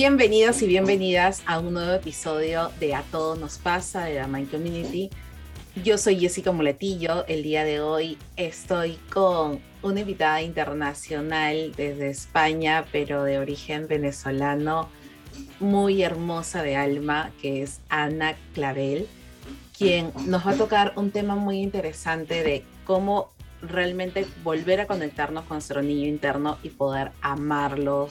Bienvenidos y bienvenidas a un nuevo episodio de A Todo Nos Pasa de la Mind Community. Yo soy Jessica Muletillo. El día de hoy estoy con una invitada internacional desde España, pero de origen venezolano, muy hermosa de alma, que es Ana Clavel, quien nos va a tocar un tema muy interesante de cómo realmente volver a conectarnos con nuestro niño interno y poder amarlo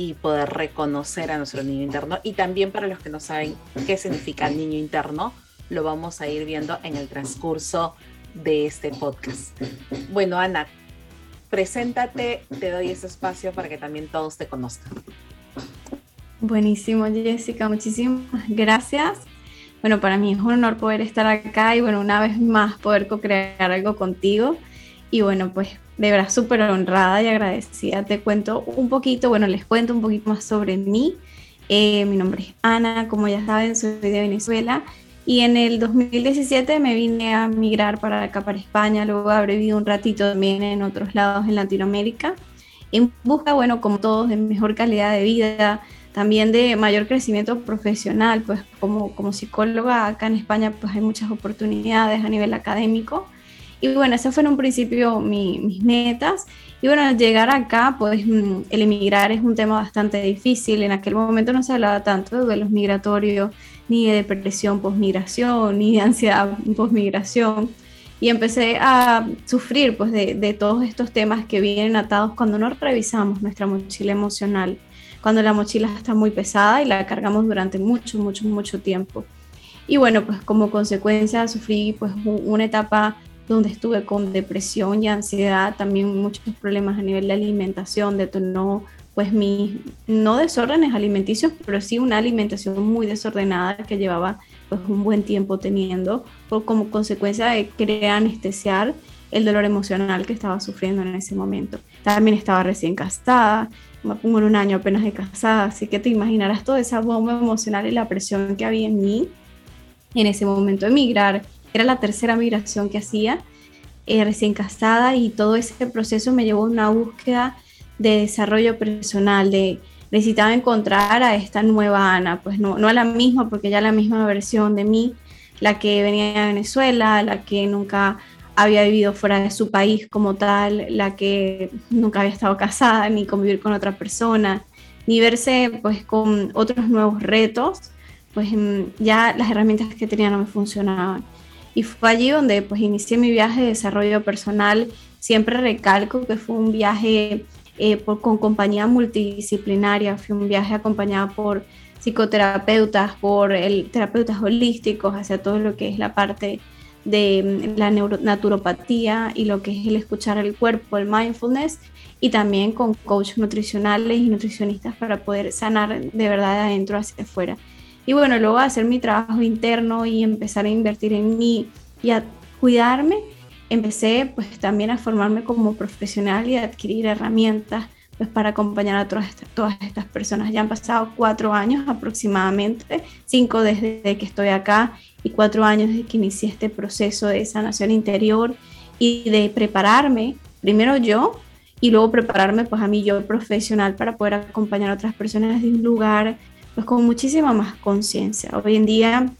y poder reconocer a nuestro niño interno. Y también para los que no saben qué significa el niño interno, lo vamos a ir viendo en el transcurso de este podcast. Bueno, Ana, preséntate, te doy ese espacio para que también todos te conozcan. Buenísimo, Jessica, muchísimas gracias. Bueno, para mí es un honor poder estar acá y bueno, una vez más poder co-crear algo contigo. Y bueno, pues de verdad súper honrada y agradecida. Te cuento un poquito, bueno, les cuento un poquito más sobre mí. Eh, mi nombre es Ana, como ya saben, soy de Venezuela y en el 2017 me vine a migrar para acá, para España. Luego habré vivido un ratito también en otros lados en Latinoamérica. En busca, bueno, como todos, de mejor calidad de vida, también de mayor crecimiento profesional, pues como, como psicóloga acá en España pues hay muchas oportunidades a nivel académico y bueno, ese fue en un principio mis metas. Y bueno, llegar acá, pues mm, el emigrar es un tema bastante difícil. En aquel momento no se hablaba tanto de los migratorios, ni de depresión posmigración, ni de ansiedad posmigración. Y empecé a sufrir pues de, de todos estos temas que vienen atados cuando no revisamos nuestra mochila emocional, cuando la mochila está muy pesada y la cargamos durante mucho, mucho, mucho tiempo. Y bueno, pues como consecuencia sufrí pues una etapa donde estuve con depresión y ansiedad, también muchos problemas a nivel de alimentación, detonó pues mis, no desórdenes alimenticios, pero sí una alimentación muy desordenada que llevaba pues un buen tiempo teniendo, por, como consecuencia de querer anestesiar el dolor emocional que estaba sufriendo en ese momento. También estaba recién casada, me pongo en un año apenas de casada, así que te imaginarás toda esa bomba emocional y la presión que había en mí en ese momento de emigrar era la tercera migración que hacía, eh, recién casada, y todo ese proceso me llevó a una búsqueda de desarrollo personal, de necesitaba encontrar a esta nueva Ana, pues no, no a la misma, porque ya la misma versión de mí, la que venía de Venezuela, la que nunca había vivido fuera de su país como tal, la que nunca había estado casada, ni convivir con otra persona, ni verse pues con otros nuevos retos, pues mm, ya las herramientas que tenía no me funcionaban. Y fue allí donde pues inicié mi viaje de desarrollo personal. Siempre recalco que fue un viaje eh, con compañía multidisciplinaria, fue un viaje acompañado por psicoterapeutas, por el, terapeutas holísticos, hacia todo lo que es la parte de mm, la naturopatía y lo que es el escuchar el cuerpo, el mindfulness, y también con coaches nutricionales y nutricionistas para poder sanar de verdad de adentro hacia afuera. Y bueno, luego hacer mi trabajo interno y empezar a invertir en mí y a cuidarme, empecé pues también a formarme como profesional y a adquirir herramientas pues para acompañar a todas estas, personas. Ya han pasado cuatro años aproximadamente, cinco desde que estoy acá y cuatro años desde que inicié este proceso de sanación interior y de prepararme, primero yo y luego prepararme pues a mí yo profesional para poder acompañar a otras personas de un lugar pues con muchísima más conciencia. Hoy en día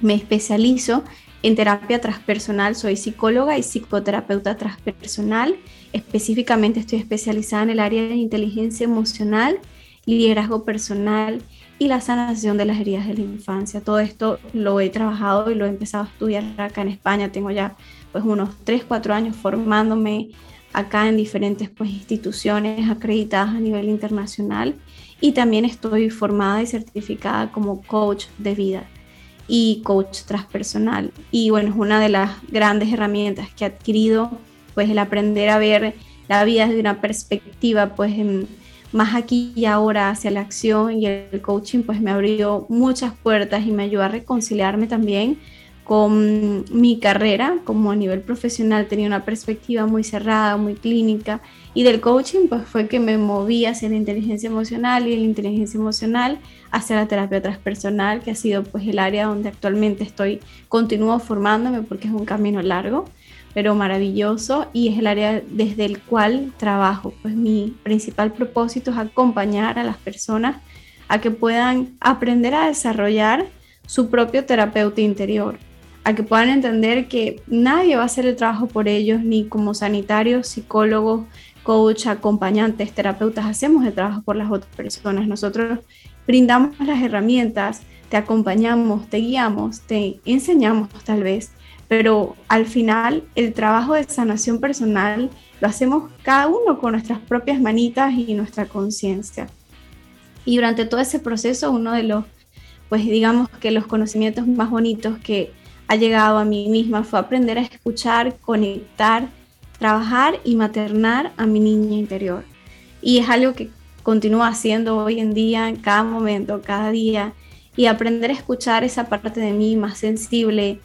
me especializo en terapia transpersonal, soy psicóloga y psicoterapeuta transpersonal. Específicamente estoy especializada en el área de inteligencia emocional, liderazgo personal y la sanación de las heridas de la infancia. Todo esto lo he trabajado y lo he empezado a estudiar acá en España. Tengo ya pues unos 3, 4 años formándome acá en diferentes pues, instituciones acreditadas a nivel internacional y también estoy formada y certificada como coach de vida y coach transpersonal. Y bueno, es una de las grandes herramientas que he adquirido, pues el aprender a ver la vida desde una perspectiva, pues más aquí y ahora hacia la acción y el coaching, pues me abrió muchas puertas y me ayudó a reconciliarme también con mi carrera, como a nivel profesional tenía una perspectiva muy cerrada, muy clínica, y del coaching pues fue que me moví hacia la inteligencia emocional y la inteligencia emocional hacia la terapia transpersonal, que ha sido pues el área donde actualmente estoy, continúo formándome porque es un camino largo, pero maravilloso, y es el área desde el cual trabajo. Pues mi principal propósito es acompañar a las personas a que puedan aprender a desarrollar su propio terapeuta interior, a que puedan entender que nadie va a hacer el trabajo por ellos, ni como sanitarios, psicólogos, coach, acompañantes, terapeutas, hacemos el trabajo por las otras personas. Nosotros brindamos las herramientas, te acompañamos, te guiamos, te enseñamos tal vez, pero al final el trabajo de sanación personal lo hacemos cada uno con nuestras propias manitas y nuestra conciencia. Y durante todo ese proceso, uno de los, pues digamos que los conocimientos más bonitos que ha llegado a mí misma fue aprender a escuchar, conectar, trabajar y maternar a mi niña interior. Y es algo que continúo haciendo hoy en día, en cada momento, cada día, y aprender a escuchar esa parte de mí más sensible,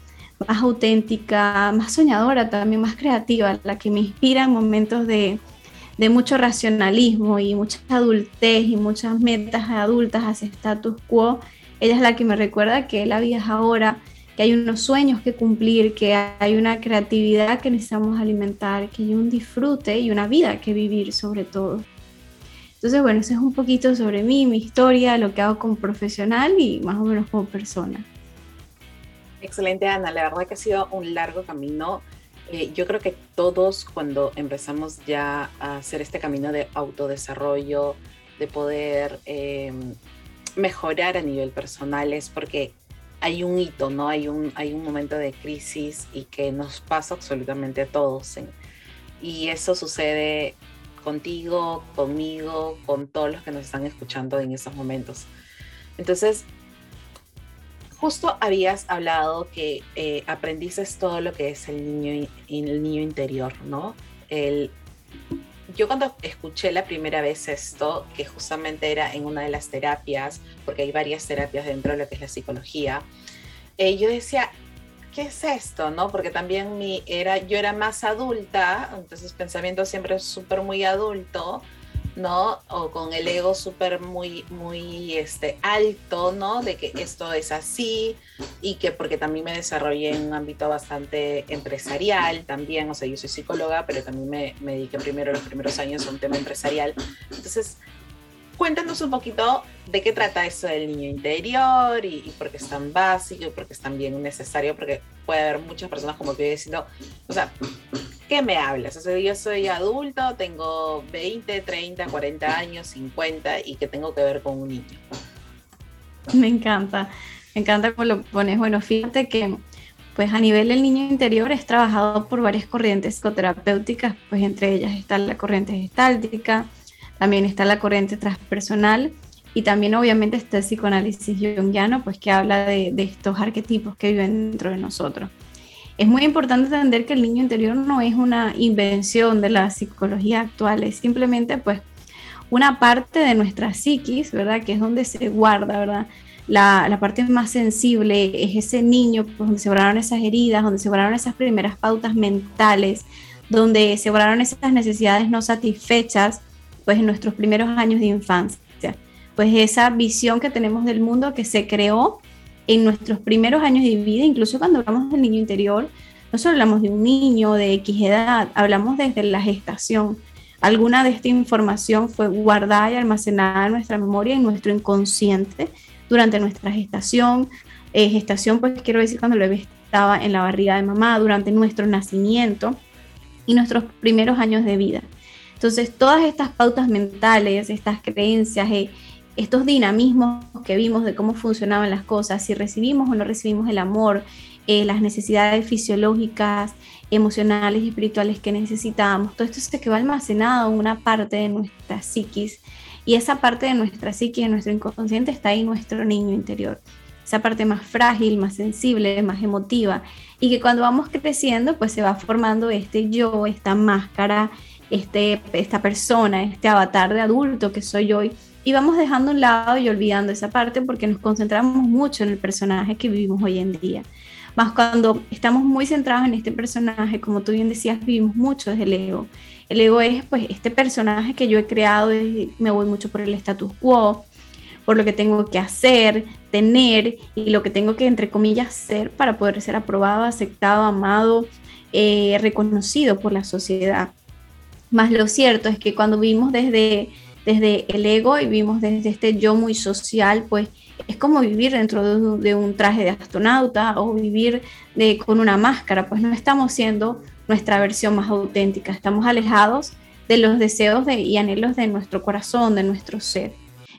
más auténtica, más soñadora, también más creativa, la que me inspira en momentos de, de mucho racionalismo y mucha adultez y muchas metas adultas hacia status quo, ella es la que me recuerda que la vida es ahora, que hay unos sueños que cumplir, que hay una creatividad que necesitamos alimentar, que hay un disfrute y una vida que vivir sobre todo. Entonces, bueno, eso es un poquito sobre mí, mi historia, lo que hago como profesional y más o menos como persona. Excelente, Ana. La verdad que ha sido un largo camino eh, yo creo que todos cuando empezamos ya a hacer este camino de autodesarrollo, de poder eh, mejorar a nivel personal, es porque hay un hito, ¿no? Hay un, hay un momento de crisis y que nos pasa absolutamente a todos. y eso sucede contigo, conmigo, con todos los que nos están escuchando en esos momentos. Entonces, justo habías hablado que eh, aprendiste todo lo que es el niño, el niño interior, ¿no? El, yo cuando escuché la primera vez esto, que justamente era en una de las terapias, porque hay varias terapias dentro de lo que es la psicología, eh, yo decía, ¿qué es esto? ¿No? Porque también mi, era, yo era más adulta, entonces pensamiento siempre súper muy adulto, ¿no? O con el ego súper muy, muy este, alto, ¿no? De que esto es así y que porque también me desarrollé en un ámbito bastante empresarial también, o sea, yo soy psicóloga, pero también me, me dediqué primero los primeros años a un tema empresarial. Entonces, cuéntanos un poquito de qué trata eso del niño interior y, por qué es tan básico y por qué es tan bien necesario, porque puede haber muchas personas como que diciendo, o sea, ¿qué me hablas? O sea, yo soy adulto, tengo 20, 30, 40 años, 50 y ¿qué tengo que ver con un niño? Me encanta, me encanta cómo lo pones. Bueno, fíjate que pues a nivel del niño interior es trabajado por varias corrientes psicoterapéuticas, pues entre ellas está la corriente gestáltica, también está la corriente transpersonal y también obviamente está el psicoanálisis junguiano, pues que habla de, estos arquetipos que viven dentro de nosotros. Es muy importante entender que el niño interior no es una invención de la psicología actual, es simplemente pues una parte de nuestra psiquis, ¿verdad? Que es donde se guarda, ¿verdad? La, la, parte más sensible es ese niño pues, donde se borraron esas heridas, donde se borraron esas primeras pautas mentales, donde se borraron esas necesidades no satisfechas pues en nuestros primeros años de infancia. Pues esa visión que tenemos del mundo que se creó en nuestros primeros años de vida, incluso cuando hablamos del niño interior, no solo hablamos de un niño de X edad, hablamos desde la gestación. Alguna de esta información fue guardada y almacenada en nuestra memoria, en nuestro inconsciente, durante nuestra gestación. Eh, gestación, pues quiero decir cuando el bebé estaba en la barriga de mamá, durante nuestro nacimiento y nuestros primeros años de vida. Entonces, todas estas pautas mentales, estas creencias, eh, estos dinamismos que vimos de cómo funcionaban las cosas, si recibimos o no recibimos el amor, eh, las necesidades fisiológicas, emocionales y espirituales que necesitamos, todo esto se quedó almacenado en una parte de nuestra psiquis y esa parte de nuestra psiquis, de nuestro inconsciente, está ahí nuestro niño interior. Esa parte más frágil, más sensible, más emotiva. Y que cuando vamos creciendo, pues se va formando este yo, esta máscara, este, esta persona, este avatar de adulto que soy hoy, y vamos dejando un lado y olvidando esa parte porque nos concentramos mucho en el personaje que vivimos hoy en día. Más cuando estamos muy centrados en este personaje, como tú bien decías, vivimos mucho desde el ego. El ego es pues este personaje que yo he creado, me voy mucho por el status quo, por lo que tengo que hacer, tener y lo que tengo que, entre comillas, ser para poder ser aprobado, aceptado, amado, eh, reconocido por la sociedad. Más lo cierto es que cuando vivimos desde, desde el ego y vivimos desde este yo muy social, pues es como vivir dentro de un, traje de astronauta o vivir de, con una máscara, pues no estamos siendo nuestra versión más auténtica, estamos alejados de los deseos de, y anhelos de nuestro corazón, de nuestro ser.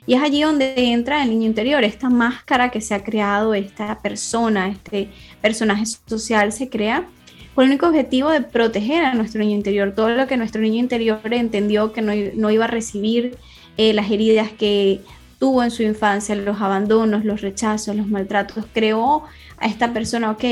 Y es allí donde entra el niño interior, esta máscara que se ha creado, esta persona, este personaje social se crea el único objetivo de proteger a nuestro niño interior, todo lo que nuestro niño interior entendió que no, iba a recibir, eh, las heridas que tuvo en su infancia, los abandonos, los rechazos, los maltratos, creó a esta persona, ok,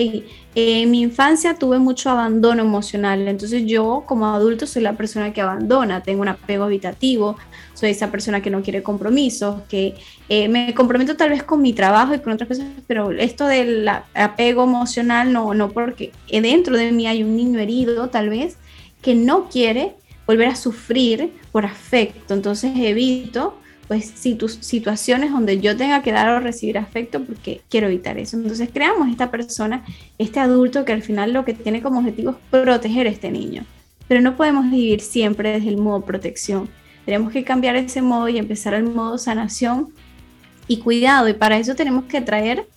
en mi infancia tuve mucho abandono emocional, entonces yo como adulto soy la persona que abandona, tengo un apego habitativo, soy esa persona que no quiere compromisos, que eh, me comprometo tal vez con mi trabajo y con otras cosas, pero esto del apego emocional no, no, porque dentro de mí hay un niño herido tal vez que no quiere volver a sufrir por afecto, entonces evito pues situaciones donde yo tenga que dar o recibir afecto porque quiero evitar eso. Entonces creamos esta persona, este adulto que al final lo que tiene como objetivo es proteger a este niño. Pero no podemos vivir siempre desde el modo protección. Tenemos que cambiar ese modo y empezar al modo sanación y cuidado. Y para eso tenemos que traer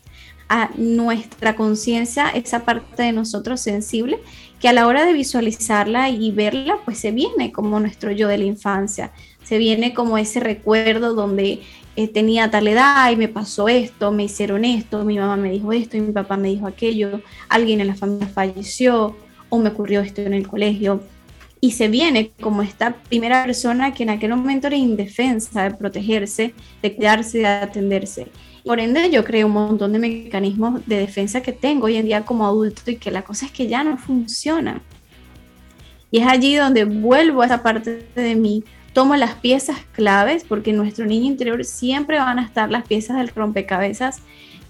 a nuestra conciencia esa parte de nosotros sensible que a la hora de visualizarla y verla, pues se viene como nuestro yo de la infancia se viene como ese recuerdo donde eh, tenía tal edad y me pasó esto, me hicieron esto, mi mamá me dijo esto y mi papá me dijo aquello, alguien en la familia falleció o me ocurrió esto en el colegio. Y se viene como esta primera persona que en aquel momento era indefensa de protegerse, de cuidarse, de atenderse. Por ende, yo creo un montón de mecanismos de defensa que tengo hoy en día como adulto y que la cosa es que ya no funciona. Y es allí donde vuelvo a esa parte de mí tomo las piezas claves, porque en nuestro niño interior siempre van a estar las piezas del rompecabezas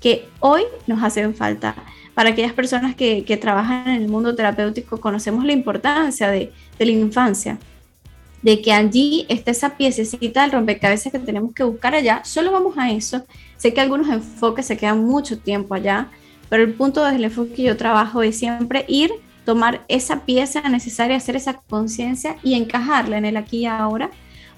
que hoy nos hacen falta. Para aquellas personas que, trabajan en el mundo terapéutico, conocemos la importancia de, de la infancia, de que allí está esa piececita del rompecabezas que tenemos que buscar allá. Solo vamos a eso. Sé que algunos enfoques se quedan mucho tiempo allá, pero el punto desde el enfoque que yo trabajo es siempre ir tomar esa pieza necesaria, hacer esa conciencia y encajarla en el aquí y ahora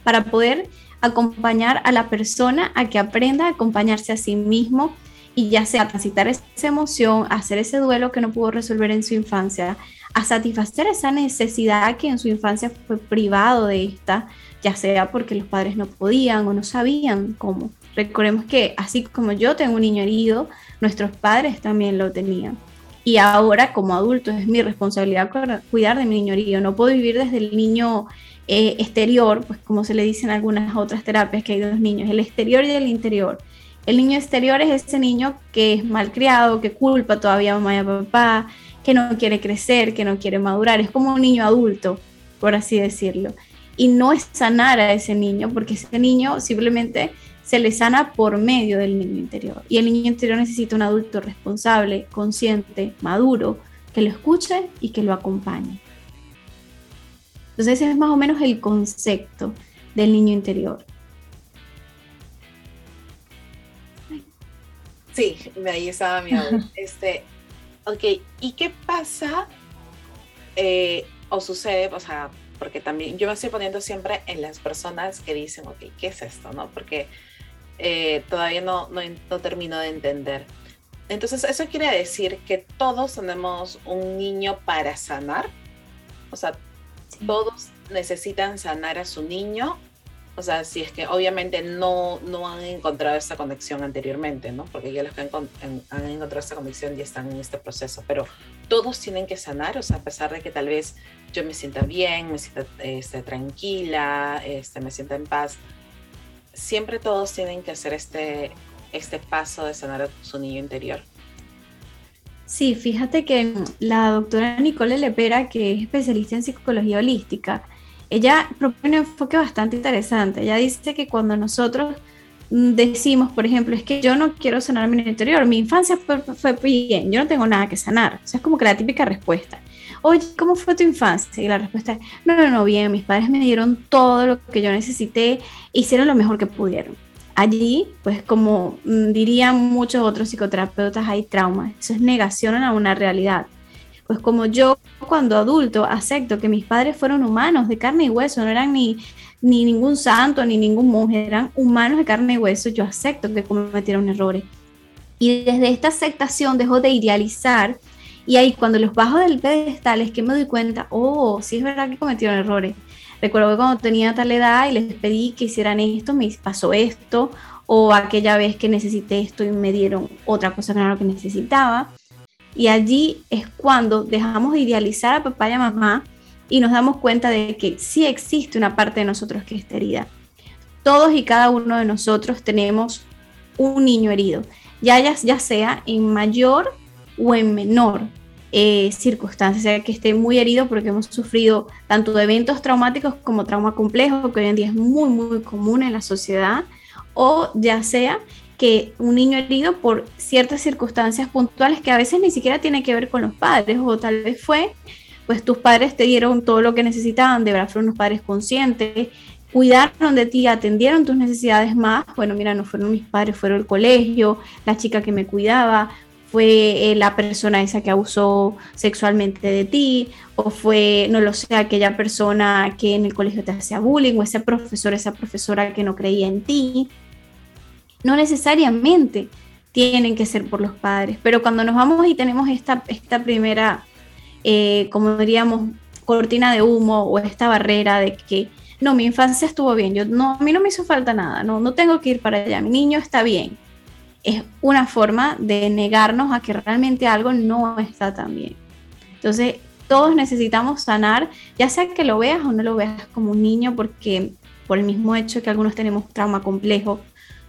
para poder acompañar a la persona a que aprenda a acompañarse a sí mismo y ya sea transitar esa emoción, hacer ese duelo que no pudo resolver en su infancia, a satisfacer esa necesidad que en su infancia fue privado de esta, ya sea porque los padres no podían o no sabían cómo. Recordemos que así como yo tengo un niño herido, nuestros padres también lo tenían. Y ahora como adulto es mi responsabilidad cuidar de mi niño. No puedo vivir desde el niño eh, exterior, pues como se le dice en algunas otras terapias que hay dos niños, el exterior y el interior. El niño exterior es ese niño que es malcriado, que culpa todavía a mamá y a papá, que no quiere crecer, que no quiere madurar. Es como un niño adulto, por así decirlo. Y no es sanar a ese niño, porque ese niño simplemente se le sana por medio del niño interior. Y el niño interior necesita un adulto responsable, consciente, maduro, que lo escuche y que lo acompañe. Entonces ese es más o menos el concepto del niño interior. Sí, ahí estaba mi Este, ok, ¿y qué pasa eh, o sucede? O sea, porque también yo me estoy poniendo siempre en las personas que dicen, ok, ¿qué es esto? ¿No? Porque eh, todavía no, no, termino de entender. Entonces, eso quiere decir que todos tenemos un niño para sanar. O sea, todos necesitan sanar a su niño. O sea, si es que obviamente no, no han encontrado esa conexión anteriormente, ¿no? Porque ya los que han, han, encontrado esa conexión ya están en este proceso. Pero todos tienen que sanar, o sea, a pesar de que tal vez yo me sienta bien, me sienta este, tranquila, este, me sienta en paz, siempre todos tienen que hacer este, este paso de sanar su niño interior. Sí, fíjate que la doctora Nicole Lepera, que es especialista en psicología holística, ella propone un enfoque bastante interesante. Ella dice que cuando nosotros decimos, por ejemplo, es que yo no quiero sanar mi interior, mi infancia fue, fue bien, yo no tengo nada que sanar. O sea, es como que la típica respuesta oye, ¿cómo fue tu infancia? Y la respuesta es, no, no, no, bien, mis padres me dieron todo lo que yo necesité, hicieron lo mejor que pudieron. Allí, pues como mm, dirían muchos otros psicoterapeutas, hay traumas, eso es negación a una realidad. Pues como yo cuando adulto acepto que mis padres fueron humanos, de carne y hueso, no eran ni ni ningún santo, ni ningún monje, eran humanos de carne y hueso, yo acepto que cometieron errores. Y desde esta aceptación dejo de idealizar y ahí cuando los bajo del pedestal es que me doy cuenta, oh, sí es verdad que cometieron errores. Recuerdo que cuando tenía tal edad y les pedí que hicieran esto, me pasó esto, o aquella vez que necesité esto y me dieron otra cosa que no era lo que necesitaba. Y allí es cuando dejamos de idealizar a papá y a mamá y nos damos cuenta de que sí existe una parte de nosotros que está herida. Todos y cada uno de nosotros tenemos un niño herido, ya, ya, ya sea en mayor o en menor eh, circunstancia, sea que esté muy herido porque hemos sufrido tanto eventos traumáticos como trauma complejo, que hoy en día es muy, muy común en la sociedad, o ya sea que un niño herido por ciertas circunstancias puntuales que a veces ni siquiera tiene que ver con los padres, o tal vez fue, pues tus padres te dieron todo lo que necesitaban, de verdad fueron unos padres conscientes, cuidaron de ti, atendieron tus necesidades más, bueno, mira, no fueron mis padres, fueron el colegio, la chica que me cuidaba, fue eh, la persona esa que abusó sexualmente de ti, o fue, no lo sé, aquella persona que en el colegio te hacía bullying, o ese profesor, esa profesora que no creía en ti. No necesariamente tienen que ser por los padres, pero cuando nos vamos y tenemos esta, esta primera, eh, como diríamos, cortina de humo o esta barrera de que no, mi infancia estuvo bien, yo no, a mí no me hizo falta nada, no, no tengo que ir para allá, mi niño está bien, es una forma de negarnos a que realmente algo no está tan bien. Entonces, todos necesitamos sanar, ya sea que lo veas o no lo veas como un niño, porque por el mismo hecho que algunos tenemos trauma complejo,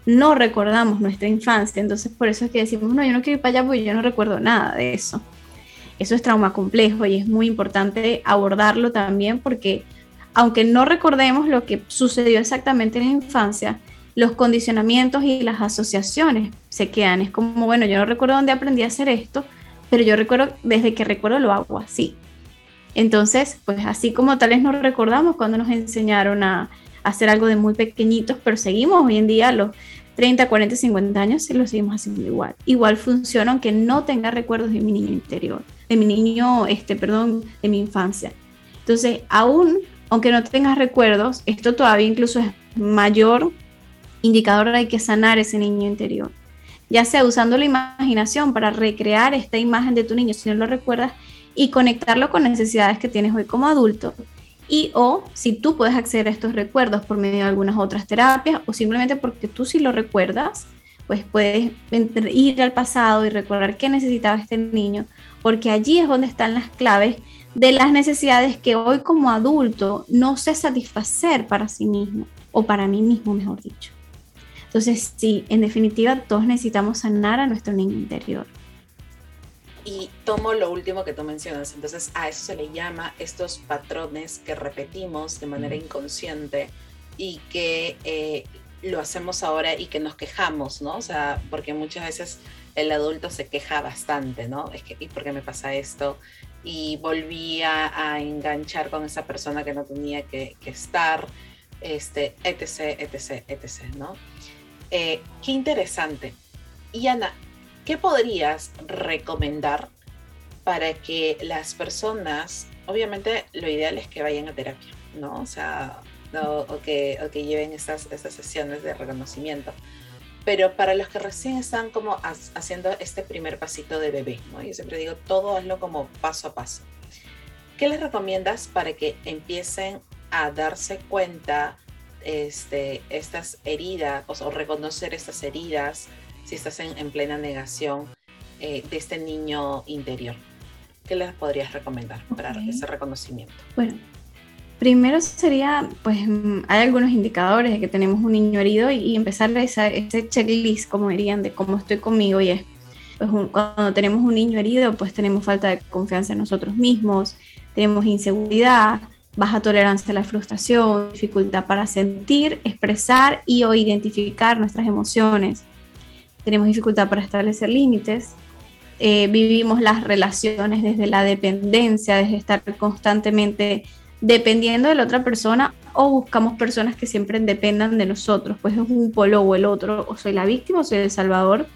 no recordamos nuestra infancia. Entonces, por eso es que decimos, no, yo no quiero ir para allá porque yo no recuerdo nada de eso. Eso es trauma complejo y es muy importante abordarlo también porque aunque no recordemos lo que sucedió exactamente en la infancia, los condicionamientos y las asociaciones se quedan. Es como, bueno, yo no recuerdo dónde aprendí a hacer esto, pero yo recuerdo, desde que recuerdo lo hago así. Entonces, pues así como tal vez nos recordamos cuando nos enseñaron a, hacer algo de muy pequeñitos, pero seguimos hoy en día los 30, 40, 50 años y lo seguimos haciendo igual. Igual funciona aunque no tenga recuerdos de mi niño interior, de mi niño, este, perdón, de mi infancia. Entonces, aún, aunque no tengas recuerdos, esto todavía incluso es mayor indicador hay que sanar ese niño interior. Ya sea usando la imaginación para recrear esta imagen de tu niño si no lo recuerdas y conectarlo con necesidades que tienes hoy como adulto. Y o si tú puedes acceder a estos recuerdos por medio de algunas otras terapias o simplemente porque tú sí lo recuerdas, pues puedes ir al pasado y recordar qué necesitaba este niño, porque allí es donde están las claves de las necesidades que hoy como adulto no sé satisfacer para sí mismo o para mí mismo, mejor dicho. Entonces, sí, en definitiva, todos necesitamos sanar a nuestro niño interior. Y tomo lo último que tú mencionas. Entonces, a eso se le llama estos patrones que repetimos de manera inconsciente y que eh, lo hacemos ahora y que nos quejamos, ¿no? O sea, porque muchas veces el adulto se queja bastante, ¿no? Es que, ¿y por qué me pasa esto? Y volví a, enganchar con esa persona que no tenía que, que estar, este, etc., etc., etc., ¿no? Eh, qué interesante. Y Ana, ¿qué podrías recomendar para que las personas, obviamente lo ideal es que vayan a terapia, ¿no? O sea, o, que, que, lleven estas, estas sesiones de reconocimiento. Pero para los que recién están como haciendo este primer pasito de bebé, ¿no? Yo siempre digo, todo hazlo como paso a paso. ¿Qué les recomiendas para que empiecen a darse cuenta este, estas heridas o, reconocer estas heridas si estás en, plena negación eh, de este niño interior? ¿Qué les podrías recomendar para ese reconocimiento? Bueno, primero sería, pues hay algunos indicadores de que tenemos un niño herido y, empezar esa, ese checklist, como dirían, de cómo estoy conmigo y es, pues cuando tenemos un niño herido, pues tenemos falta de confianza en nosotros mismos, tenemos inseguridad, baja tolerancia a la frustración, dificultad para sentir, expresar y o identificar nuestras emociones. Tenemos dificultad para establecer límites. Eh, vivimos las relaciones desde la dependencia, desde estar constantemente dependiendo de la otra persona o buscamos personas que siempre dependan de nosotros, pues es un polo o el otro, o soy la víctima o soy el salvador.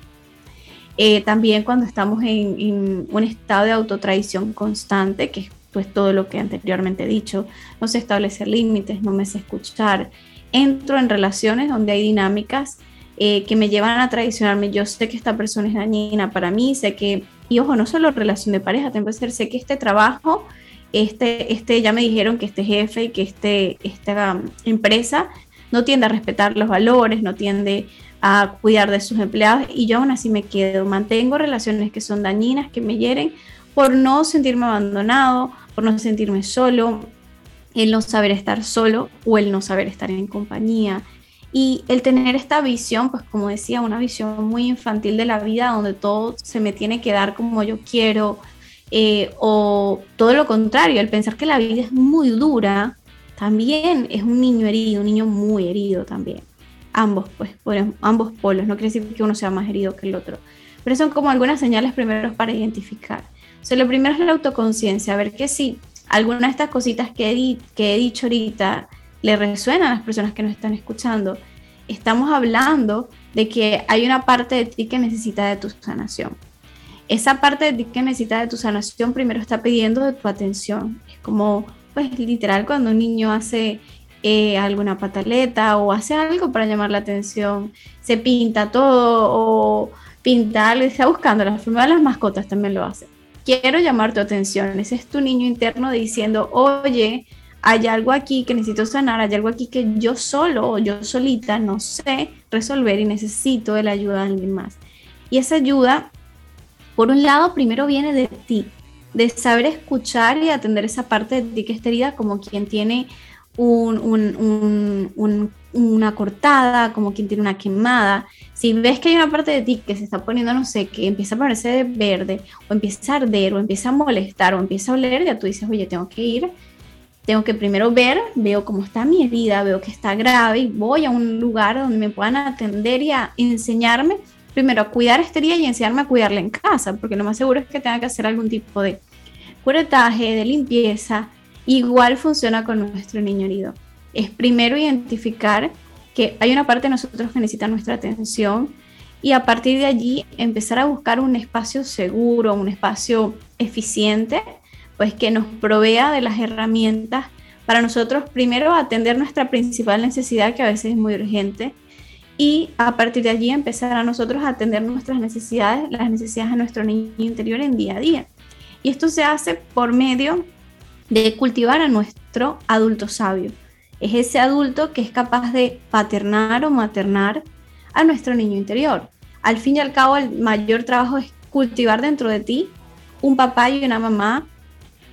Eh, también cuando estamos en, en, un estado de autotraición constante, que es pues todo lo que anteriormente he dicho, no sé establecer límites, no me sé escuchar, entro en relaciones donde hay dinámicas eh, que me llevan a traicionarme, yo sé que esta persona es dañina para mí, sé que, y ojo, no solo relación de pareja, tengo que ser, sé que este trabajo, este, este, ya me dijeron que este jefe y que este, esta empresa no tiende a respetar los valores, no tiende a cuidar de sus empleados y yo aún así me quedo, mantengo relaciones que son dañinas, que me hieren por no sentirme abandonado, por no sentirme solo, el no saber estar solo o el no saber estar en compañía. Y el tener esta visión, pues como decía, una visión muy infantil de la vida donde todo se me tiene que dar como yo quiero, eh, o todo lo contrario, el pensar que la vida es muy dura, también es un niño herido, un niño muy herido también. Ambos, pues, por ambos polos, no quiere decir que uno sea más herido que el otro, pero son como algunas señales primero para identificar. Lo primero es la autoconciencia, a ver que si alguna de estas cositas que he, dicho ahorita le resuenan a las personas que nos están escuchando. Estamos hablando de que hay una parte de ti que necesita de tu sanación. Esa parte de ti que necesita de tu sanación primero está pidiendo de tu atención. Es como, pues literal, cuando un niño hace eh, alguna pataleta o hace algo para llamar la atención, se pinta todo o pinta algo, está buscando las mascotas también lo hace quiero llamar tu atención. Ese es tu niño interno diciendo, oye, hay algo aquí que necesito sanar, hay algo aquí que yo solo o yo solita no sé resolver y necesito de la ayuda de alguien más. Y esa ayuda, por un lado, primero viene de ti, de saber escuchar y atender esa parte de ti que está herida como quien tiene una cortada, como quien tiene una quemada. Si ves que hay una parte de ti que se está poniendo, no sé, que empieza a parecer verde, o empieza a arder, o empieza a molestar, o empieza a oler, ya tú dices, oye, tengo que ir, tengo que primero ver, veo cómo está mi herida, veo que está grave, y voy a un lugar donde me puedan atender y a enseñarme, primero a cuidar esta herida y enseñarme a cuidarla en casa, porque lo más seguro es que tenga que hacer algún tipo de curetaje, de limpieza, Igual funciona con nuestro niño herido. Es primero identificar que hay una parte de nosotros que necesita nuestra atención y a partir de allí empezar a buscar un espacio seguro, un espacio eficiente, pues que nos provea de las herramientas para nosotros primero atender nuestra principal necesidad, que a veces es muy urgente, y a partir de allí empezar a nosotros atender nuestras necesidades, las necesidades de nuestro niño interior en día a día. Y esto se hace por medio de cultivar a nuestro adulto sabio. Es ese adulto que es capaz de paternar o maternar a nuestro niño interior. Al fin y al cabo, el mayor trabajo es cultivar dentro de ti un papá y una mamá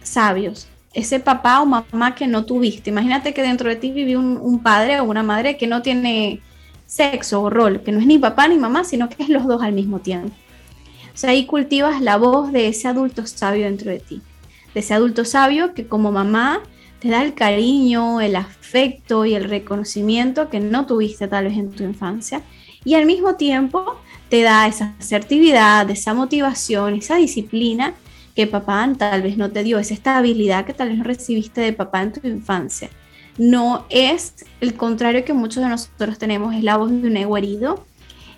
sabios. Ese papá o mamá que no tuviste. Imagínate que dentro de ti vive un, padre o una madre que no tiene sexo o rol, que no es ni papá ni mamá, sino que es los dos al mismo tiempo. O sea, ahí cultivas la voz de ese adulto sabio dentro de ti de ese adulto sabio que como mamá te da el cariño, el afecto y el reconocimiento que no tuviste tal vez en tu infancia. Y al mismo tiempo te da esa asertividad, esa motivación, esa disciplina que papá tal vez no te dio, esa estabilidad que tal vez no recibiste de papá en tu infancia. No es el contrario que muchos de nosotros tenemos, es la voz de un ego herido.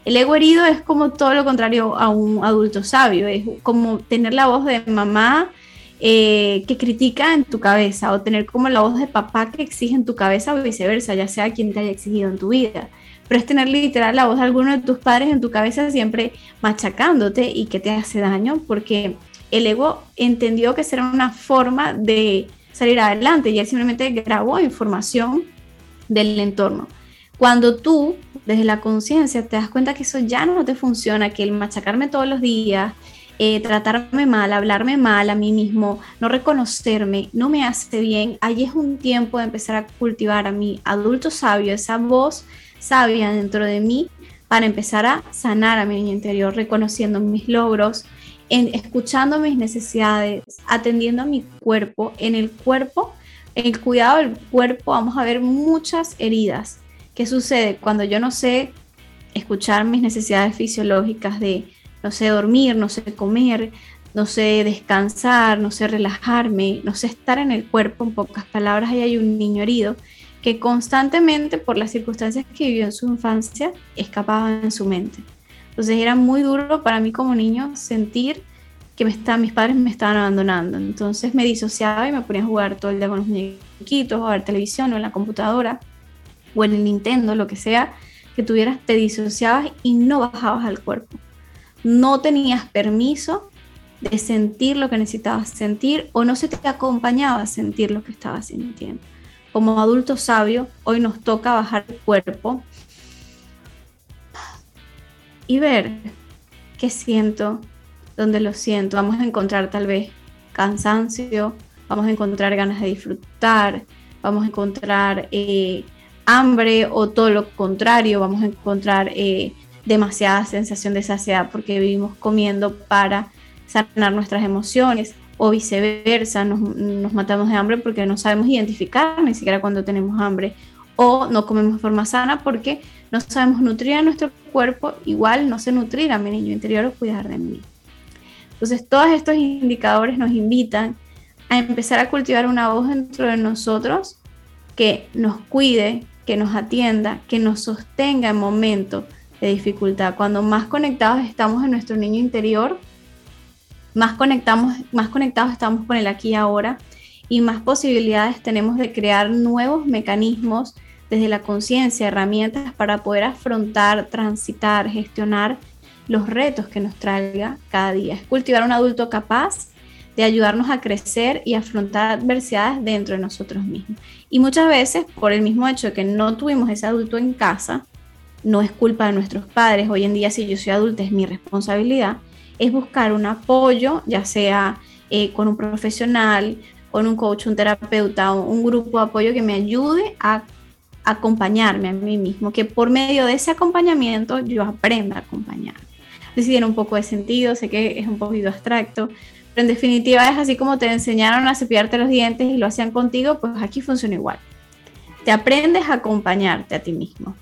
El ego herido es como todo lo contrario a un adulto sabio, es como tener la voz de mamá eh, que critica en tu cabeza o tener como la voz de papá que exige en tu cabeza o viceversa, ya sea quien te haya exigido en tu vida. Pero es tener literal la voz de alguno de tus padres en tu cabeza siempre machacándote y que te hace daño porque el ego entendió que será una forma de salir adelante y él simplemente grabó información del entorno. Cuando tú, desde la conciencia, te das cuenta que eso ya no te funciona, que el machacarme todos los días, eh, tratarme mal, hablarme mal a mí mismo, no reconocerme, no me hace bien, ahí es un tiempo de empezar a cultivar a mi adulto sabio, esa voz sabia dentro de mí, para empezar a sanar a mi interior, reconociendo mis logros, en, escuchando mis necesidades, atendiendo a mi cuerpo. En el cuerpo, en el cuidado del cuerpo, vamos a ver muchas heridas. ¿Qué sucede cuando yo no sé escuchar mis necesidades fisiológicas de no sé dormir, no sé comer, no sé descansar, no sé relajarme, no sé estar en el cuerpo, en pocas palabras, ahí hay un niño herido que constantemente por las circunstancias que vivió en su infancia escapaba en su mente. Entonces era muy duro para mí como niño sentir que me está, mis padres me estaban abandonando. Entonces me disociaba y me ponía a jugar todo el día con los muñequitos, o a ver televisión o en la computadora o en el Nintendo, lo que sea que tuvieras, te disociabas y no bajabas al cuerpo. No tenías permiso de sentir lo que necesitabas sentir o no se te acompañaba a sentir lo que estabas sintiendo. Como adulto sabio, hoy nos toca bajar el cuerpo y ver qué siento, dónde lo siento. Vamos a encontrar tal vez cansancio, vamos a encontrar ganas de disfrutar, vamos a encontrar eh, hambre o todo lo contrario, vamos a encontrar eh, demasiada sensación de saciedad porque vivimos comiendo para sanar nuestras emociones o viceversa, nos, nos, matamos de hambre porque no sabemos identificar ni siquiera cuando tenemos hambre o no comemos de forma sana porque no sabemos nutrir a nuestro cuerpo, igual no sé nutrir a mi niño interior o cuidar de mí. Entonces todos estos indicadores nos invitan a empezar a cultivar una voz dentro de nosotros que nos cuide, que nos atienda, que nos sostenga en momentos de dificultad. Cuando más conectados estamos en nuestro niño interior, más, conectamos, más conectados estamos con el aquí y ahora y más posibilidades tenemos de crear nuevos mecanismos desde la conciencia, herramientas para poder afrontar, transitar, gestionar los retos que nos traiga cada día. Es cultivar un adulto capaz de ayudarnos a crecer y afrontar adversidades dentro de nosotros mismos. Y muchas veces, por el mismo hecho de que no tuvimos ese adulto en casa, no es culpa de nuestros padres. Hoy en día, si yo soy adulta, es mi responsabilidad es buscar un apoyo, ya sea eh, con un profesional, con un coach, un terapeuta, un grupo de apoyo que me ayude a acompañarme a mí mismo, que por medio de ese acompañamiento yo aprenda a acompañar. Tiene un poco de sentido, sé que es un poquito abstracto, pero en definitiva es así como te enseñaron a cepillarte los dientes y lo hacían contigo, pues aquí funciona igual. Te aprendes a acompañarte a ti mismo.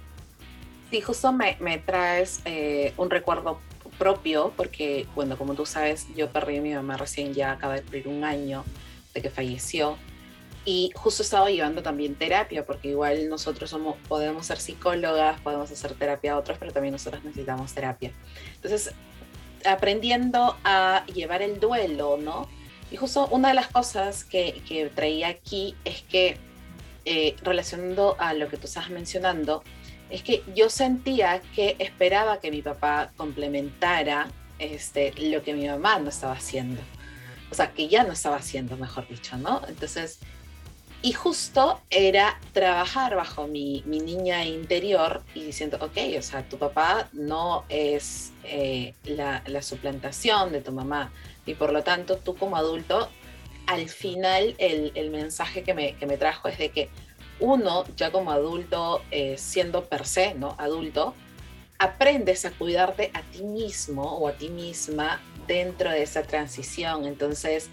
Sí, justo me, me traes eh, un recuerdo propio, porque, bueno, como tú sabes, yo perdí a mi mamá recién, ya acaba de cumplir un año de que falleció. Y justo estaba llevando también terapia, porque igual nosotros somos, podemos ser psicólogas, podemos hacer terapia a otros, pero también nosotros necesitamos terapia. Entonces, aprendiendo a llevar el duelo, ¿no? Y justo una de las cosas que, que traía aquí es que, eh, relacionando a lo que tú estabas mencionando, es que yo sentía que esperaba que mi papá complementara este, lo que mi mamá no estaba haciendo. O sea, que ya no estaba haciendo, mejor dicho, ¿no? Entonces, y justo era trabajar bajo mi, mi niña interior y diciendo, ok, o sea, tu papá no es eh, la, la, suplantación de tu mamá y por lo tanto tú como adulto, al final el, el mensaje que me, que me trajo es de que uno ya como adulto, eh, siendo per se, ¿no? Adulto, aprendes a cuidarte a ti mismo o a ti misma dentro de esa transición. Entonces,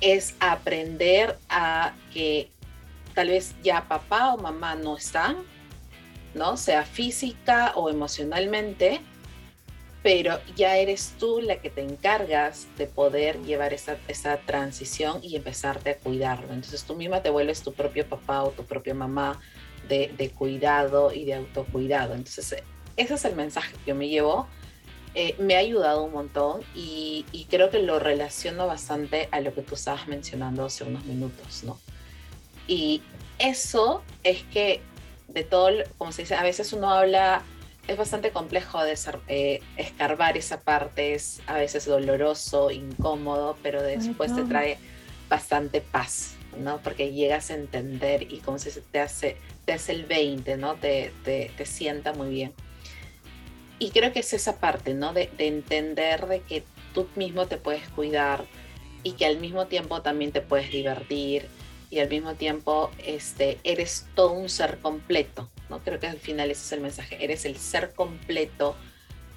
es aprender a que tal vez ya papá o mamá no están, ¿no? Sea física o emocionalmente, pero ya eres tú la que te encargas de poder llevar esa, esa transición y empezarte a cuidarlo. Entonces tú misma te vuelves tu propio papá o tu propia mamá de, de cuidado y de autocuidado. Entonces ese es el mensaje que yo me llevo. Eh, me ha ayudado un montón y, y, creo que lo relaciono bastante a lo que tú estabas mencionando hace unos minutos, ¿no? Y eso es que de todo, como se dice, a veces uno habla es bastante complejo de eh, escarbar esa parte, es a veces doloroso, incómodo, pero después te trae bastante paz, ¿no? Porque llegas a entender y como se te hace, te hace el 20, ¿no? Te, te, te sienta muy bien. Y creo que es esa parte, ¿no? De, de entender de que tú mismo te puedes cuidar y que al mismo tiempo también te puedes divertir y al mismo tiempo este, eres todo un ser completo, ¿no? Creo que al final ese es el mensaje, eres el ser completo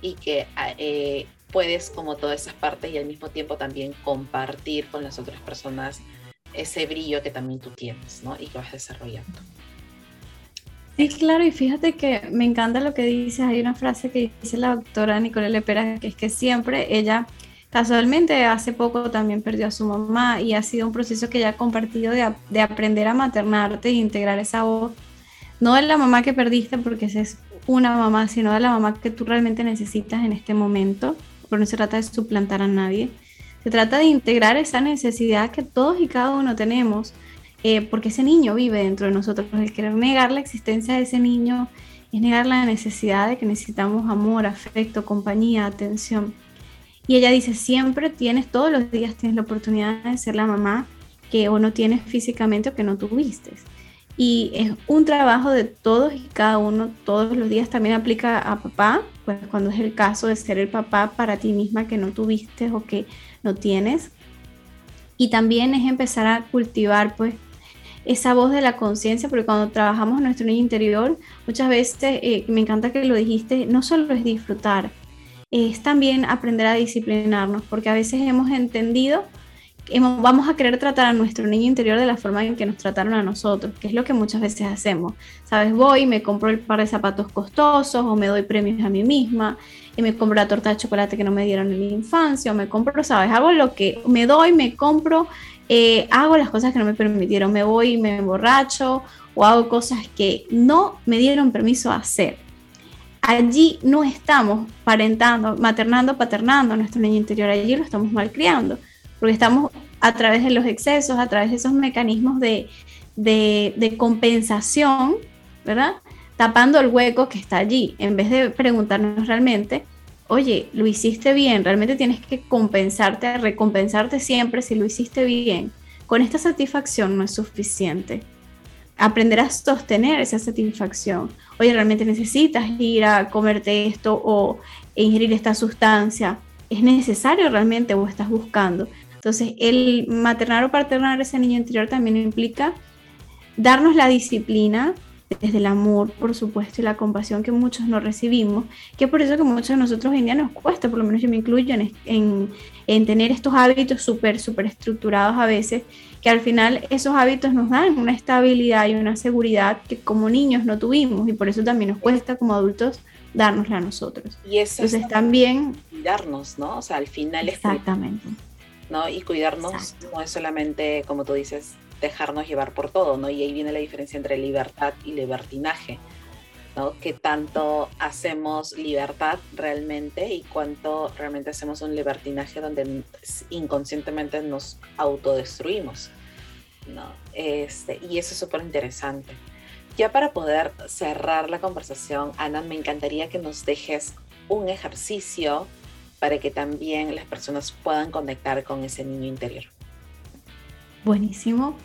y que eh, puedes como todas esas partes y al mismo tiempo también compartir con las otras personas ese brillo que también tú tienes, ¿no? Y que vas desarrollando. Sí, claro, y fíjate que me encanta lo que dices, hay una frase que dice la doctora Nicole Lepera, que es que siempre ella Casualmente, hace poco también perdió a su mamá y ha sido un proceso que ella ha compartido de, de aprender a maternarte e integrar esa voz, no de la mamá que perdiste, porque esa es una mamá, sino de la mamá que tú realmente necesitas en este momento, porque no se trata de suplantar a nadie, Se trata de integrar esa necesidad que todos y cada uno tenemos, eh, porque ese niño vive dentro de nosotros. El querer negar la existencia de ese niño es negar la necesidad de que necesitamos amor, afecto, compañía, atención. Y ella dice, siempre tienes, todos los días tienes la oportunidad de ser la mamá que o no tienes físicamente o que no tuviste. Y es un trabajo de todos y cada uno, todos los días también aplica a papá, pues cuando es el caso de ser el papá para ti misma que no tuviste o que no tienes. Y también es empezar a cultivar pues esa voz de la conciencia, porque cuando trabajamos nuestro niño interior, muchas veces, eh, me encanta que lo dijiste, no solo es disfrutar, es también aprender a disciplinarnos, porque a veces hemos entendido vamos a querer tratar a nuestro niño interior de la forma en que nos trataron a nosotros, que es lo que muchas veces hacemos. Sabes, voy, me compro el par de zapatos costosos o me doy premios a mí misma y me compro la torta de chocolate que no me dieron en la infancia o me compro, sabes, hago lo que me doy, me compro, eh, hago las cosas que no me permitieron, me voy y me emborracho o hago cosas que no me dieron permiso a hacer. Allí no estamos parentando, maternando, paternando a nuestro niño interior, allí lo estamos malcriando porque estamos a través de los excesos, a través de esos mecanismos de, compensación, ¿verdad? Tapando el hueco que está allí, en vez de preguntarnos realmente, oye, lo hiciste bien, realmente tienes que compensarte, recompensarte siempre si lo hiciste bien. Con esta satisfacción no es suficiente. Aprender a sostener esa satisfacción. Oye, realmente necesitas ir a comerte esto o ingerir esta sustancia. ¿Es necesario realmente o estás buscando? Entonces, el maternar o paternar ese niño interior también implica darnos la disciplina desde el amor, por supuesto, y la compasión que muchos no recibimos, que es por eso que muchos de nosotros hoy en día nos cuesta, por lo menos yo me incluyo en, en, tener estos hábitos súper, súper estructurados a veces, que al final esos hábitos nos dan una estabilidad y una seguridad que como niños no tuvimos, y por eso también nos cuesta como adultos dárnosla a nosotros. Y eso Entonces también... Darnos, ¿no? O sea, al final Exactamente. ¿No? Y cuidarnos no es solamente, como tú dices, dejarnos llevar por todo, ¿no? Y ahí viene la diferencia entre libertad y libertinaje, ¿no? Que tanto hacemos libertad realmente y cuánto realmente hacemos un libertinaje donde inconscientemente nos autodestruimos, ¿no? Este, y eso es súper interesante. Ya para poder cerrar la conversación, Ana, me encantaría que nos dejes un ejercicio para que también las personas puedan conectar con ese niño interior. Buenísimo.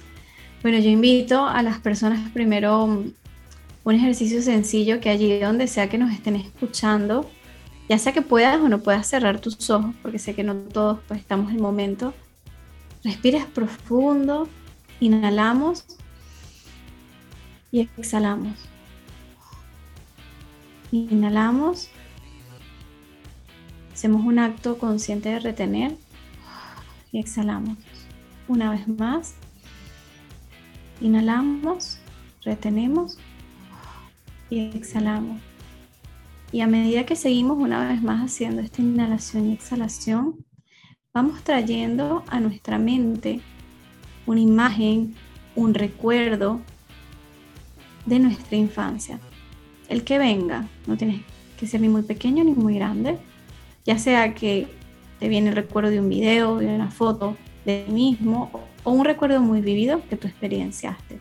Bueno, yo invito a las personas primero un ejercicio sencillo que allí donde sea que nos estén escuchando, ya sea que puedas o no puedas cerrar tus ojos, porque sé que no todos pues, estamos en el momento, respiras profundo, inhalamos y exhalamos. Inhalamos Hacemos un acto consciente de retener y exhalamos. Una vez más. Inhalamos, retenemos y exhalamos. Y a medida que seguimos una vez más haciendo esta inhalación y exhalación, vamos trayendo a nuestra mente una imagen, un recuerdo de nuestra infancia. El que venga, no tiene que ser ni muy pequeño ni muy grande, ya sea que te viene el recuerdo de un video, de una foto de ti mismo o un recuerdo muy vivido que tú experienciaste.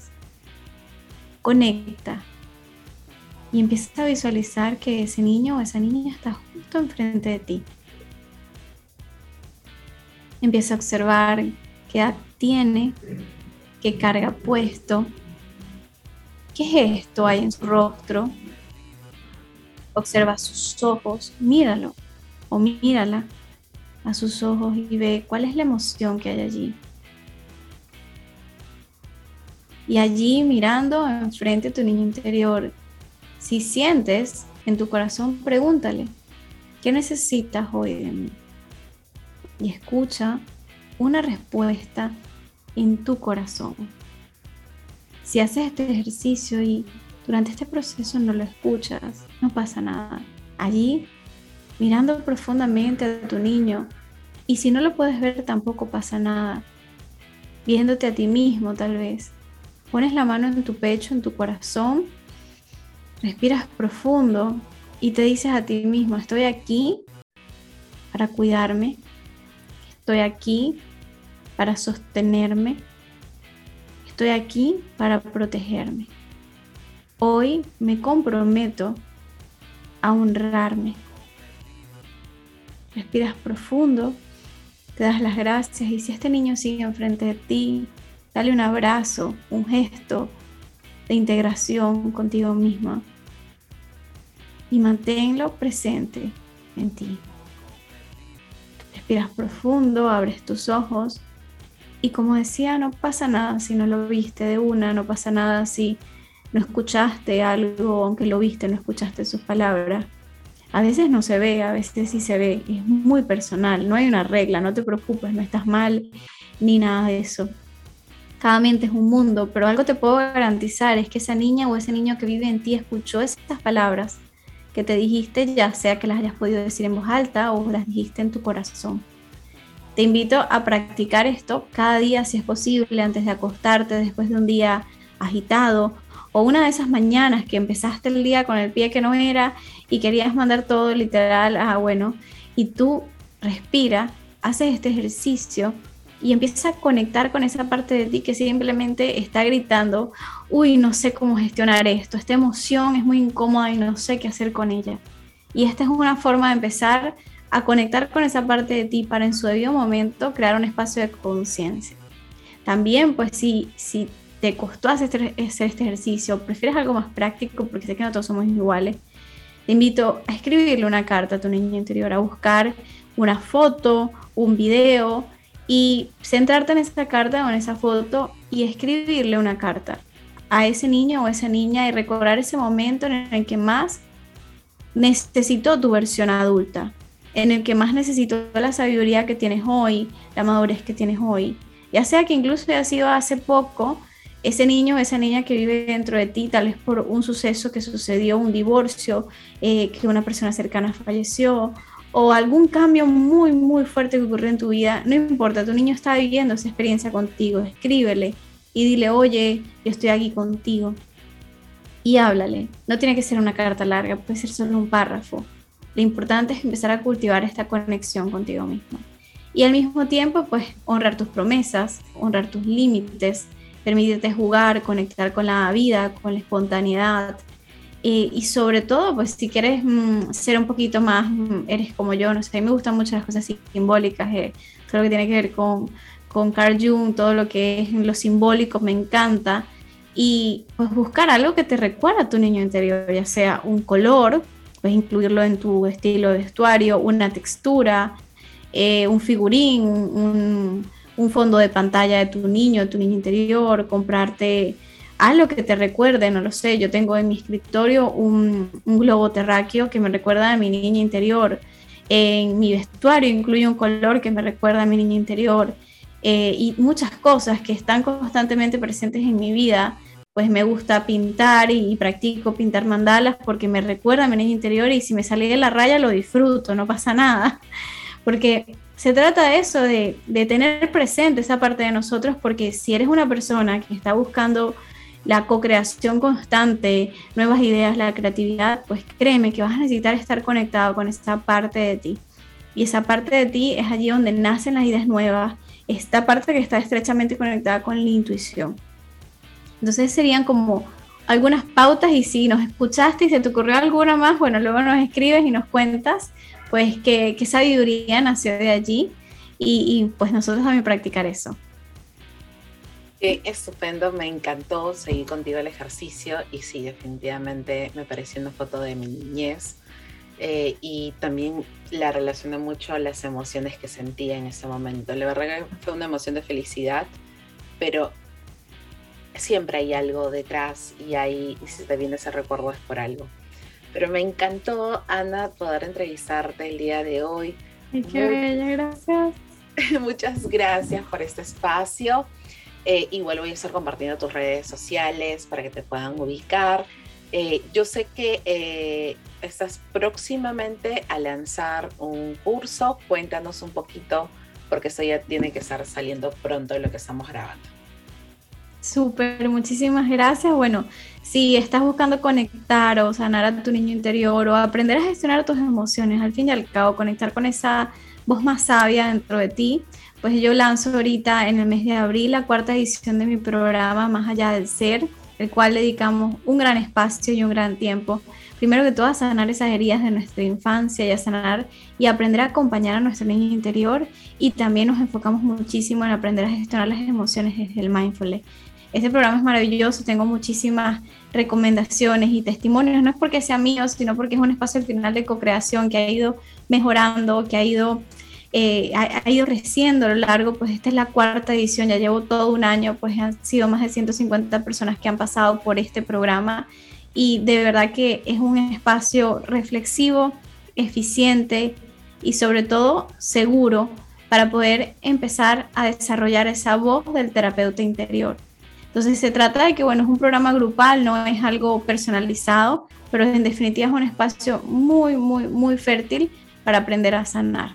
Conecta y empieza a visualizar que ese niño o esa niña está justo enfrente de ti. Empieza a observar qué edad tiene, qué carga puesto, qué es esto hay en su rostro. Observa sus ojos, míralo mírala a sus ojos y ve cuál es la emoción que hay allí. Y allí mirando enfrente a tu niño interior, si sientes en tu corazón, pregúntale, ¿qué necesitas hoy de mí? Y escucha una respuesta en tu corazón. Si haces este ejercicio y durante este proceso no lo escuchas, no pasa nada. Allí mirando profundamente a tu niño. Y si no lo puedes ver, tampoco pasa nada. Viéndote a ti mismo, tal vez. Pones la mano en tu pecho, en tu corazón, respiras profundo y te dices a ti mismo, estoy aquí para cuidarme, Estoy aquí para sostenerme. Estoy aquí para protegerme. Hoy me comprometo a honrarme. Respiras profundo, te das las gracias y si este niño sigue enfrente de ti, dale un abrazo, un gesto de integración contigo misma y manténlo presente en ti. Respiras profundo, abres tus ojos y como decía, no pasa nada si no lo viste de una, no pasa nada si no escuchaste algo, aunque lo viste, no escuchaste sus palabras. A veces no se ve, a veces sí se ve, es muy personal, no hay una regla, no te preocupes, no estás mal ni nada de eso. Cada mente es un mundo, pero algo te puedo garantizar es que esa niña o ese niño que vive en ti escuchó estas palabras que te dijiste, ya sea que las hayas podido decir en voz alta o las dijiste en tu corazón. Te invito a practicar esto cada día si es posible, antes de acostarte, después de un día agitado o una de esas mañanas que empezaste el día con el pie que no era y querías mandar todo literal a bueno, y tú respira, haces este ejercicio y empiezas a conectar con esa parte de ti que simplemente está gritando, uy, no sé cómo gestionar esto, esta emoción es muy incómoda y no sé qué hacer con ella. Y esta es una forma de empezar a conectar con esa parte de ti para en su debido momento crear un espacio de conciencia. También, pues si, si te costó hacer este, hacer este ejercicio, prefieres algo más práctico, porque sé que no todos somos iguales, te invito a escribirle una carta a tu niño interior, a buscar una foto, un video, y centrarte en esa carta o en esa foto y escribirle una carta a ese niño o esa niña y recordar ese momento en el que más necesitó tu versión adulta, en el que más necesitó la sabiduría que tienes hoy, la madurez que tienes hoy. Ya sea que incluso haya sido hace poco ese niño esa niña que vive dentro de ti, tal vez por un suceso que sucedió, un divorcio, eh, que una persona cercana falleció, o algún cambio muy, muy fuerte que ocurrió en tu vida, no importa, tu niño está viviendo esa experiencia contigo, escríbele y dile, oye, yo estoy aquí contigo. Y háblale. No tiene que ser una carta larga, puede ser solo un párrafo. Lo importante es empezar a cultivar esta conexión contigo mismo. Y al mismo tiempo, pues honrar tus promesas, honrar tus límites, permitirte jugar, conectar con la vida, con la espontaneidad, y, sobre todo, pues si quieres mm, ser un poquito más, mm, eres como yo, no sé, a mí me gustan mucho las cosas simbólicas, eh, todo lo que tiene que ver con, con Carl Jung, todo lo que es lo simbólico, me encanta. Y pues buscar algo que te recuerda a tu niño interior, ya sea un color, puedes incluirlo en tu estilo de vestuario, una textura, eh, un figurín, un, fondo de pantalla de tu niño, tu niño interior, comprarte algo que te recuerde, no lo sé, yo tengo en mi escritorio un, globo terráqueo que me recuerda a mi niña interior, en mi vestuario incluye un color que me recuerda a mi niña interior. Eh, y muchas cosas que están constantemente presentes en mi vida, pues me gusta pintar y, practico pintar mandalas porque me recuerda a mi niña interior y si me sale de la raya lo disfruto, no pasa nada, porque se trata de eso, de, tener presente esa parte de nosotros, porque si eres una persona que está buscando la co-creación constante, nuevas ideas, la creatividad, pues créeme que vas a necesitar estar conectado con esa parte de ti. Y esa parte de ti es allí donde nacen las ideas nuevas, esta parte que está estrechamente conectada con la intuición. Entonces serían como algunas pautas y si nos escuchaste y se te ocurrió alguna más, bueno, luego nos escribes y nos cuentas pues qué, sabiduría nació de allí y, y pues nosotros también practicar eso estupendo, me encantó seguir contigo el ejercicio y sí, definitivamente me pareció una foto de mi niñez eh, y también la relacioné mucho a las emociones que sentía en ese momento. La verdad que fue una emoción de felicidad, pero siempre hay algo detrás y ahí, si te viene ese recuerdo es por algo. Pero me encantó, Ana, poder entrevistarte el día de hoy. qué bella, gracias. Muchas gracias por este espacio. Eh, igual voy a estar compartiendo tus redes sociales para que te puedan ubicar. Eh, yo sé que eh, estás próximamente a lanzar un curso. Cuéntanos un poquito, porque eso ya tiene que estar saliendo pronto de lo que estamos grabando. Súper, muchísimas gracias. Bueno, si estás buscando conectar o sanar a tu niño interior o aprender a gestionar tus emociones, al fin y al cabo, conectar con esa voz más sabia dentro de ti, pues yo lanzo ahorita en el mes de abril la cuarta edición de mi programa Más allá del ser, el cual dedicamos un gran espacio y un gran tiempo primero que todo a sanar esas heridas de nuestra infancia y a sanar y aprender a acompañar a nuestro niño interior y también nos enfocamos muchísimo en aprender a gestionar las emociones desde el mindfulness. Este programa es maravilloso, tengo muchísimas recomendaciones y testimonios, no es porque sea mío, sino porque es un espacio al final de co-creación que ha ido mejorando, que ha ido, eh, ha, ido creciendo a lo largo, pues esta es la cuarta edición, ya llevo todo un año, pues han sido más de 150 personas que han pasado por este programa y de verdad que es un espacio reflexivo, eficiente y sobre todo seguro para poder empezar a desarrollar esa voz del terapeuta interior. Entonces se trata de que, bueno, es un programa grupal, no es algo personalizado, pero en definitiva es un espacio muy, muy, muy fértil para aprender a sanar.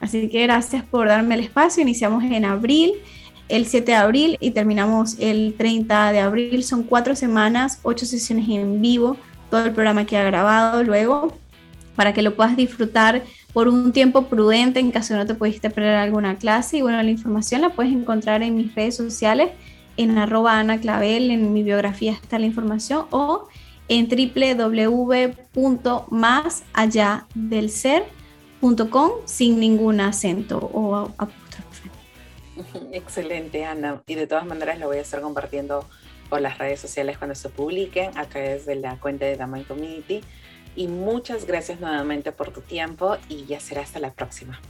Así que gracias por darme el espacio. Iniciamos en abril el 7 de abril y terminamos el 30 de abril. Son cuatro semanas, ocho sesiones en vivo, todo el programa que ha grabado luego, para que lo puedas disfrutar por un tiempo prudente en caso de no te pudiste perder alguna clase. Y bueno, la información la puedes encontrar en mis redes sociales, en arroba Ana Clavel, en mi biografía está la información, o en www.másalladelser.com sin ningún acento o Excelente, Ana. Y de todas maneras lo voy a estar compartiendo por las redes sociales cuando se publiquen a través de la cuenta de Dama Community. Y muchas gracias nuevamente por tu tiempo y ya será hasta la próxima.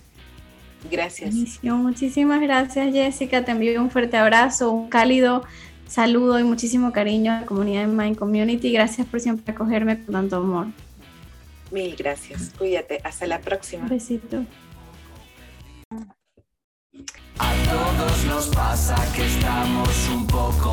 Gracias. Muchísimas gracias, Jessica. Te envío un fuerte abrazo, un cálido saludo y muchísimo cariño a la comunidad de Mind Community. Gracias por siempre acogerme con tanto amor. Mil gracias. Cuídate. Hasta la próxima. Un besito. A todos nos pasa que estamos un poco